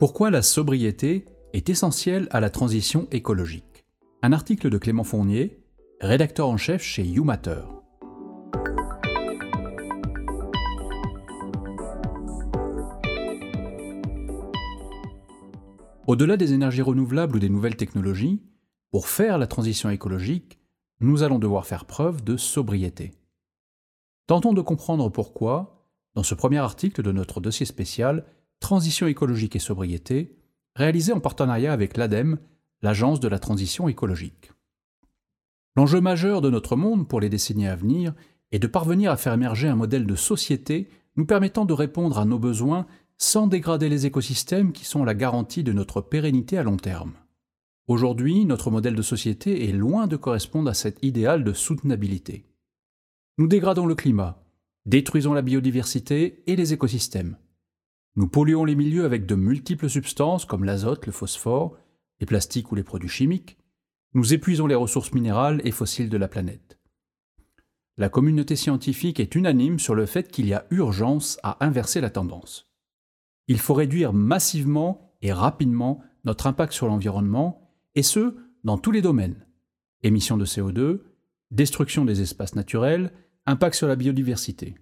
Pourquoi la sobriété est essentielle à la transition écologique Un article de Clément Fournier, rédacteur en chef chez YouMatter. Au-delà des énergies renouvelables ou des nouvelles technologies, pour faire la transition écologique, nous allons devoir faire preuve de sobriété. Tentons de comprendre pourquoi, dans ce premier article de notre dossier spécial Transition écologique et sobriété, réalisé en partenariat avec l'ADEME, l'Agence de la transition écologique. L'enjeu majeur de notre monde pour les décennies à venir est de parvenir à faire émerger un modèle de société nous permettant de répondre à nos besoins sans dégrader les écosystèmes qui sont la garantie de notre pérennité à long terme. Aujourd'hui, notre modèle de société est loin de correspondre à cet idéal de soutenabilité. Nous dégradons le climat, détruisons la biodiversité et les écosystèmes. Nous polluons les milieux avec de multiples substances comme l'azote, le phosphore, les plastiques ou les produits chimiques. Nous épuisons les ressources minérales et fossiles de la planète. La communauté scientifique est unanime sur le fait qu'il y a urgence à inverser la tendance il faut réduire massivement et rapidement notre impact sur l'environnement, et ce, dans tous les domaines. Émissions de CO2, destruction des espaces naturels, impact sur la biodiversité.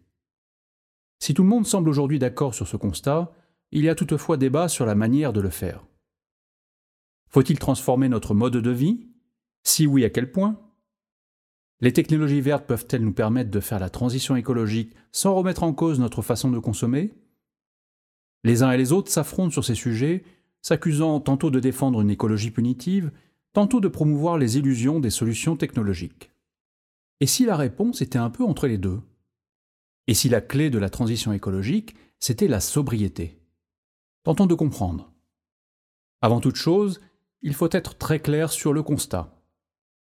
Si tout le monde semble aujourd'hui d'accord sur ce constat, il y a toutefois débat sur la manière de le faire. Faut-il transformer notre mode de vie? Si oui, à quel point? Les technologies vertes peuvent-elles nous permettre de faire la transition écologique sans remettre en cause notre façon de consommer? Les uns et les autres s'affrontent sur ces sujets, s'accusant tantôt de défendre une écologie punitive, tantôt de promouvoir les illusions des solutions technologiques. Et si la réponse était un peu entre les deux? Et si la clé de la transition écologique, c'était la sobriété Tentons de comprendre. Avant toute chose, il faut être très clair sur le constat.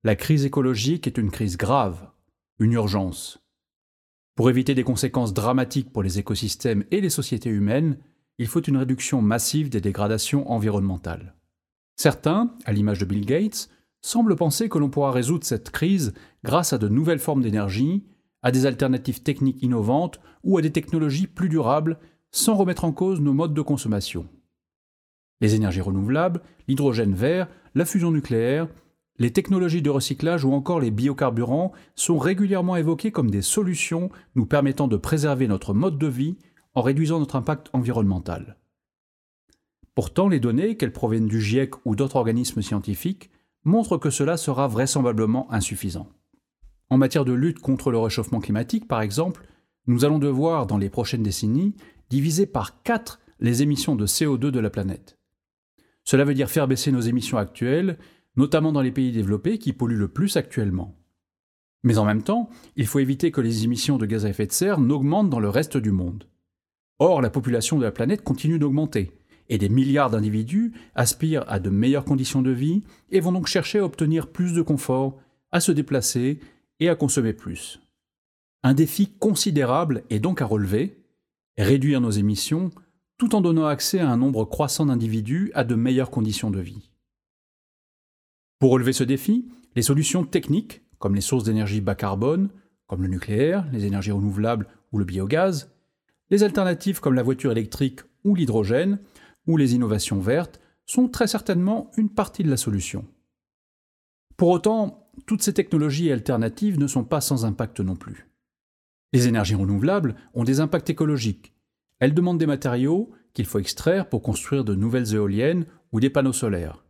La crise écologique est une crise grave, une urgence. Pour éviter des conséquences dramatiques pour les écosystèmes et les sociétés humaines, il faut une réduction massive des dégradations environnementales. Certains, à l'image de Bill Gates, semblent penser que l'on pourra résoudre cette crise grâce à de nouvelles formes d'énergie, à des alternatives techniques innovantes ou à des technologies plus durables sans remettre en cause nos modes de consommation. Les énergies renouvelables, l'hydrogène vert, la fusion nucléaire, les technologies de recyclage ou encore les biocarburants sont régulièrement évoqués comme des solutions nous permettant de préserver notre mode de vie en réduisant notre impact environnemental. Pourtant, les données, qu'elles proviennent du GIEC ou d'autres organismes scientifiques, montrent que cela sera vraisemblablement insuffisant. En matière de lutte contre le réchauffement climatique, par exemple, nous allons devoir, dans les prochaines décennies, diviser par 4 les émissions de CO2 de la planète. Cela veut dire faire baisser nos émissions actuelles, notamment dans les pays développés qui polluent le plus actuellement. Mais en même temps, il faut éviter que les émissions de gaz à effet de serre n'augmentent dans le reste du monde. Or, la population de la planète continue d'augmenter, et des milliards d'individus aspirent à de meilleures conditions de vie et vont donc chercher à obtenir plus de confort, à se déplacer et à consommer plus. Un défi considérable est donc à relever, réduire nos émissions tout en donnant accès à un nombre croissant d'individus à de meilleures conditions de vie. Pour relever ce défi, les solutions techniques, comme les sources d'énergie bas carbone, comme le nucléaire, les énergies renouvelables ou le biogaz, les alternatives comme la voiture électrique ou l'hydrogène, ou les innovations vertes, sont très certainement une partie de la solution. Pour autant, toutes ces technologies alternatives ne sont pas sans impact non plus. Les énergies renouvelables ont des impacts écologiques. Elles demandent des matériaux qu'il faut extraire pour construire de nouvelles éoliennes ou des panneaux solaires.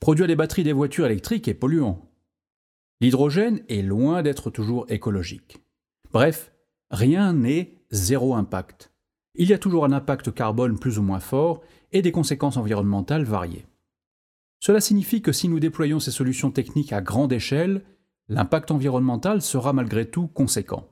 Produire des batteries des voitures électriques est polluant. L'hydrogène est loin d'être toujours écologique. Bref, rien n'est zéro impact. Il y a toujours un impact carbone plus ou moins fort et des conséquences environnementales variées. Cela signifie que si nous déployons ces solutions techniques à grande échelle, l'impact environnemental sera malgré tout conséquent.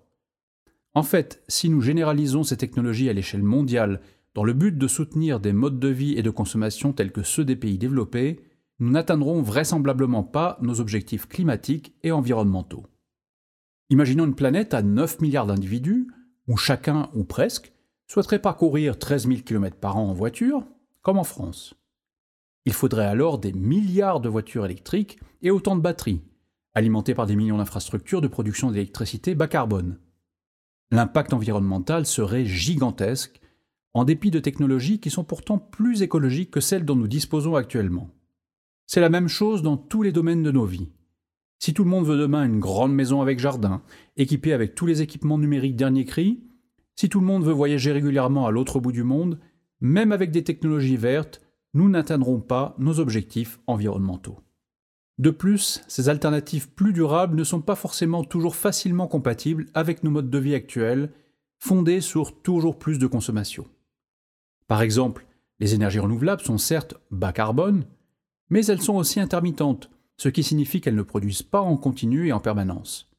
En fait, si nous généralisons ces technologies à l'échelle mondiale dans le but de soutenir des modes de vie et de consommation tels que ceux des pays développés, nous n'atteindrons vraisemblablement pas nos objectifs climatiques et environnementaux. Imaginons une planète à 9 milliards d'individus où chacun, ou presque, souhaiterait parcourir 13 000 km par an en voiture, comme en France. Il faudrait alors des milliards de voitures électriques et autant de batteries, alimentées par des millions d'infrastructures de production d'électricité bas carbone. L'impact environnemental serait gigantesque, en dépit de technologies qui sont pourtant plus écologiques que celles dont nous disposons actuellement. C'est la même chose dans tous les domaines de nos vies. Si tout le monde veut demain une grande maison avec jardin, équipée avec tous les équipements numériques dernier cri, si tout le monde veut voyager régulièrement à l'autre bout du monde, même avec des technologies vertes, nous n'atteindrons pas nos objectifs environnementaux. De plus, ces alternatives plus durables ne sont pas forcément toujours facilement compatibles avec nos modes de vie actuels, fondés sur toujours plus de consommation. Par exemple, les énergies renouvelables sont certes bas carbone, mais elles sont aussi intermittentes, ce qui signifie qu'elles ne produisent pas en continu et en permanence.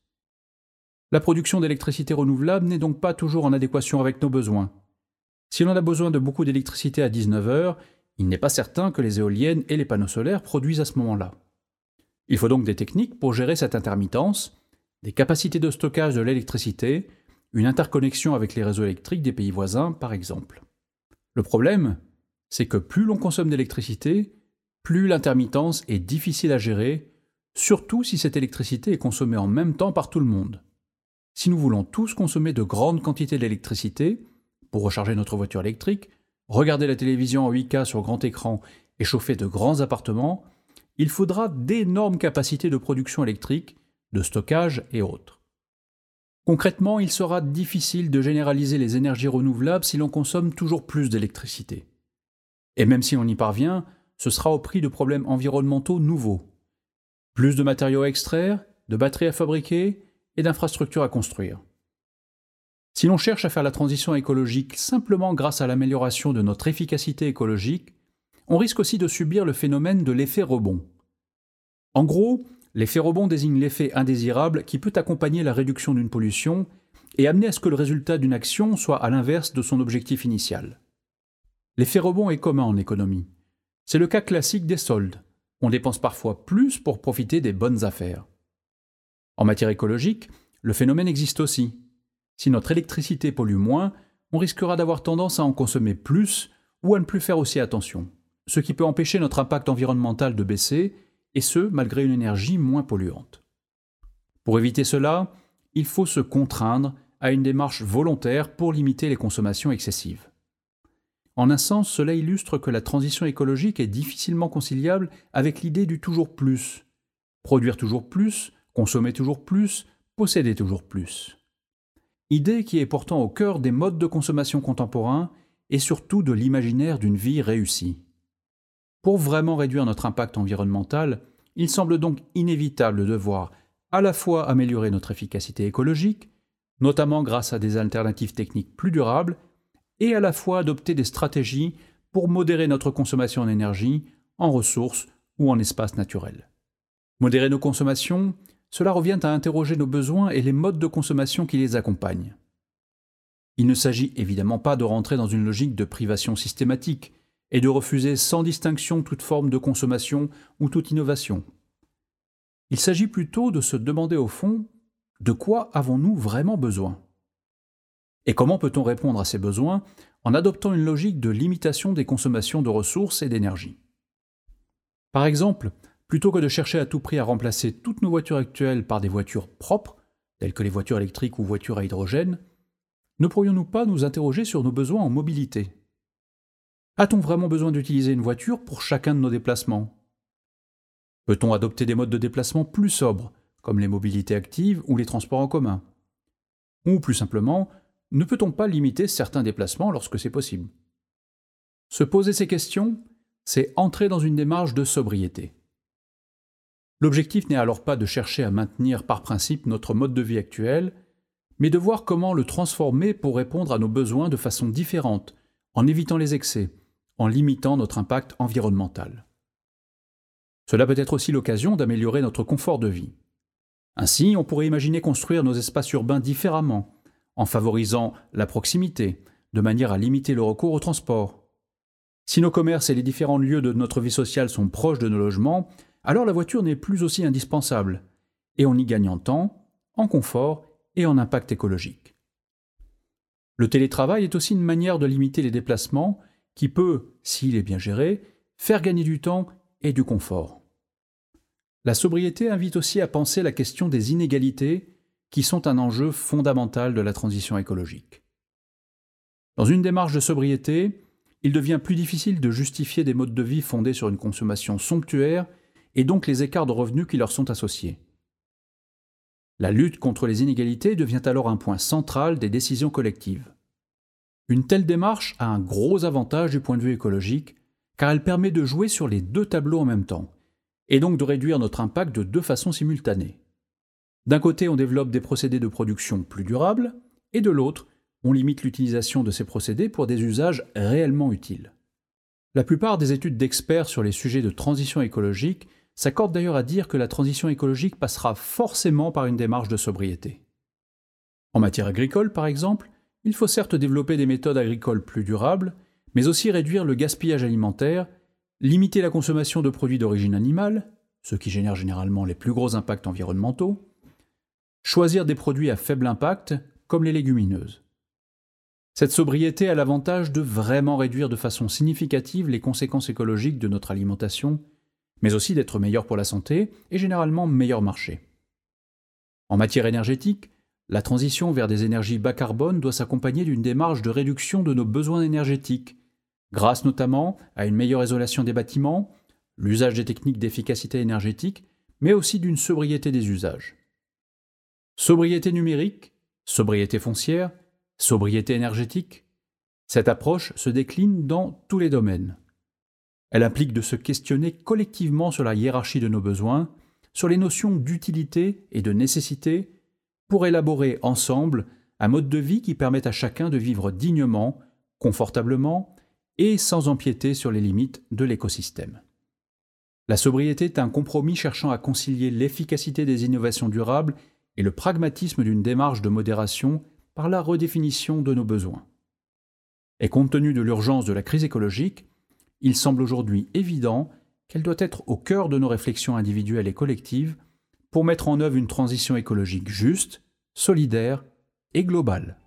La production d'électricité renouvelable n'est donc pas toujours en adéquation avec nos besoins. Si l'on a besoin de beaucoup d'électricité à 19 heures, il n'est pas certain que les éoliennes et les panneaux solaires produisent à ce moment-là. Il faut donc des techniques pour gérer cette intermittence, des capacités de stockage de l'électricité, une interconnexion avec les réseaux électriques des pays voisins, par exemple. Le problème, c'est que plus l'on consomme d'électricité, plus l'intermittence est difficile à gérer, surtout si cette électricité est consommée en même temps par tout le monde. Si nous voulons tous consommer de grandes quantités d'électricité, pour recharger notre voiture électrique, regarder la télévision en 8K sur grand écran et chauffer de grands appartements, il faudra d'énormes capacités de production électrique, de stockage et autres. Concrètement, il sera difficile de généraliser les énergies renouvelables si l'on consomme toujours plus d'électricité. Et même si on y parvient, ce sera au prix de problèmes environnementaux nouveaux. Plus de matériaux à extraire, de batteries à fabriquer et d'infrastructures à construire. Si l'on cherche à faire la transition écologique simplement grâce à l'amélioration de notre efficacité écologique, on risque aussi de subir le phénomène de l'effet rebond. En gros, l'effet rebond désigne l'effet indésirable qui peut accompagner la réduction d'une pollution et amener à ce que le résultat d'une action soit à l'inverse de son objectif initial. L'effet rebond est commun en économie. C'est le cas classique des soldes. On dépense parfois plus pour profiter des bonnes affaires. En matière écologique, le phénomène existe aussi. Si notre électricité pollue moins, on risquera d'avoir tendance à en consommer plus ou à ne plus faire aussi attention, ce qui peut empêcher notre impact environnemental de baisser, et ce, malgré une énergie moins polluante. Pour éviter cela, il faut se contraindre à une démarche volontaire pour limiter les consommations excessives. En un sens, cela illustre que la transition écologique est difficilement conciliable avec l'idée du toujours plus. Produire toujours plus, consommer toujours plus, posséder toujours plus. Idée qui est pourtant au cœur des modes de consommation contemporains et surtout de l'imaginaire d'une vie réussie. Pour vraiment réduire notre impact environnemental, il semble donc inévitable de devoir à la fois améliorer notre efficacité écologique, notamment grâce à des alternatives techniques plus durables, et à la fois adopter des stratégies pour modérer notre consommation en énergie, en ressources ou en espaces naturels. Modérer nos consommations, cela revient à interroger nos besoins et les modes de consommation qui les accompagnent. Il ne s'agit évidemment pas de rentrer dans une logique de privation systématique et de refuser sans distinction toute forme de consommation ou toute innovation. Il s'agit plutôt de se demander au fond de quoi avons-nous vraiment besoin? Et comment peut-on répondre à ces besoins en adoptant une logique de limitation des consommations de ressources et d'énergie? Par exemple, plutôt que de chercher à tout prix à remplacer toutes nos voitures actuelles par des voitures propres, telles que les voitures électriques ou voitures à hydrogène, ne pourrions-nous pas nous interroger sur nos besoins en mobilité? A-t-on vraiment besoin d'utiliser une voiture pour chacun de nos déplacements? Peut-on adopter des modes de déplacement plus sobres, comme les mobilités actives ou les transports en commun? Ou plus simplement, ne peut-on pas limiter certains déplacements lorsque c'est possible? Se poser ces questions, c'est entrer dans une démarche de sobriété. L'objectif n'est alors pas de chercher à maintenir par principe notre mode de vie actuel, mais de voir comment le transformer pour répondre à nos besoins de façon différente, en évitant les excès, en limitant notre impact environnemental. Cela peut être aussi l'occasion d'améliorer notre confort de vie. Ainsi, on pourrait imaginer construire nos espaces urbains différemment, en favorisant la proximité, de manière à limiter le recours au transport. Si nos commerces et les différents lieux de notre vie sociale sont proches de nos logements, alors la voiture n'est plus aussi indispensable, et on y gagne en temps, en confort et en impact écologique. Le télétravail est aussi une manière de limiter les déplacements qui peut, s'il est bien géré, faire gagner du temps et du confort. La sobriété invite aussi à penser la question des inégalités qui sont un enjeu fondamental de la transition écologique. Dans une démarche de sobriété, il devient plus difficile de justifier des modes de vie fondés sur une consommation somptuaire et donc les écarts de revenus qui leur sont associés. La lutte contre les inégalités devient alors un point central des décisions collectives. Une telle démarche a un gros avantage du point de vue écologique, car elle permet de jouer sur les deux tableaux en même temps, et donc de réduire notre impact de deux façons simultanées. D'un côté, on développe des procédés de production plus durables, et de l'autre, on limite l'utilisation de ces procédés pour des usages réellement utiles. La plupart des études d'experts sur les sujets de transition écologique s'accordent d'ailleurs à dire que la transition écologique passera forcément par une démarche de sobriété. En matière agricole, par exemple, il faut certes développer des méthodes agricoles plus durables, mais aussi réduire le gaspillage alimentaire, limiter la consommation de produits d'origine animale, ce qui génère généralement les plus gros impacts environnementaux, choisir des produits à faible impact, comme les légumineuses. Cette sobriété a l'avantage de vraiment réduire de façon significative les conséquences écologiques de notre alimentation mais aussi d'être meilleur pour la santé et généralement meilleur marché. En matière énergétique, la transition vers des énergies bas carbone doit s'accompagner d'une démarche de réduction de nos besoins énergétiques, grâce notamment à une meilleure isolation des bâtiments, l'usage des techniques d'efficacité énergétique, mais aussi d'une sobriété des usages. Sobriété numérique, sobriété foncière, sobriété énergétique, cette approche se décline dans tous les domaines. Elle implique de se questionner collectivement sur la hiérarchie de nos besoins, sur les notions d'utilité et de nécessité, pour élaborer ensemble un mode de vie qui permette à chacun de vivre dignement, confortablement et sans empiéter sur les limites de l'écosystème. La sobriété est un compromis cherchant à concilier l'efficacité des innovations durables et le pragmatisme d'une démarche de modération par la redéfinition de nos besoins. Et compte tenu de l'urgence de la crise écologique, il semble aujourd'hui évident qu'elle doit être au cœur de nos réflexions individuelles et collectives pour mettre en œuvre une transition écologique juste, solidaire et globale.